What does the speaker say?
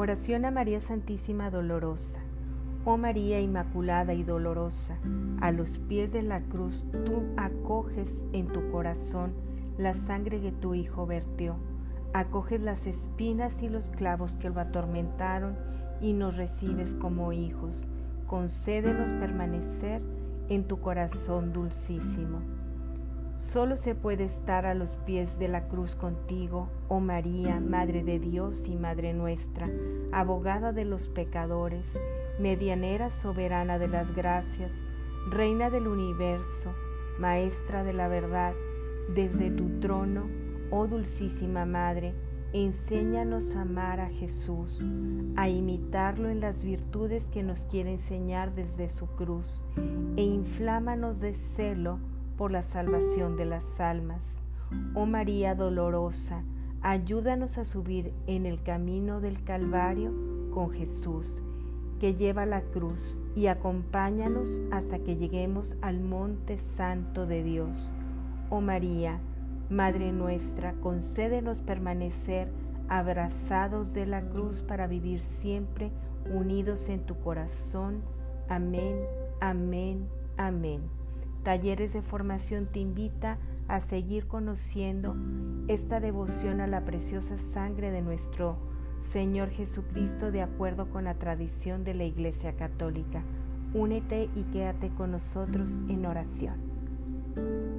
Oración a María Santísima Dolorosa. Oh María Inmaculada y Dolorosa, a los pies de la cruz tú acoges en tu corazón la sangre que tu Hijo vertió. Acoges las espinas y los clavos que lo atormentaron y nos recibes como hijos. Concédenos permanecer en tu corazón dulcísimo. Solo se puede estar a los pies de la cruz contigo, oh María, Madre de Dios y Madre nuestra, abogada de los pecadores, medianera soberana de las gracias, Reina del universo, Maestra de la verdad, desde tu trono, oh Dulcísima Madre, enséñanos a amar a Jesús, a imitarlo en las virtudes que nos quiere enseñar desde su cruz, e inflámanos de celo por la salvación de las almas. Oh María dolorosa, ayúdanos a subir en el camino del Calvario con Jesús, que lleva la cruz, y acompáñanos hasta que lleguemos al monte santo de Dios. Oh María, Madre nuestra, concédenos permanecer abrazados de la cruz para vivir siempre unidos en tu corazón. Amén, amén, amén. Talleres de Formación te invita a seguir conociendo esta devoción a la preciosa sangre de nuestro Señor Jesucristo de acuerdo con la tradición de la Iglesia Católica. Únete y quédate con nosotros en oración.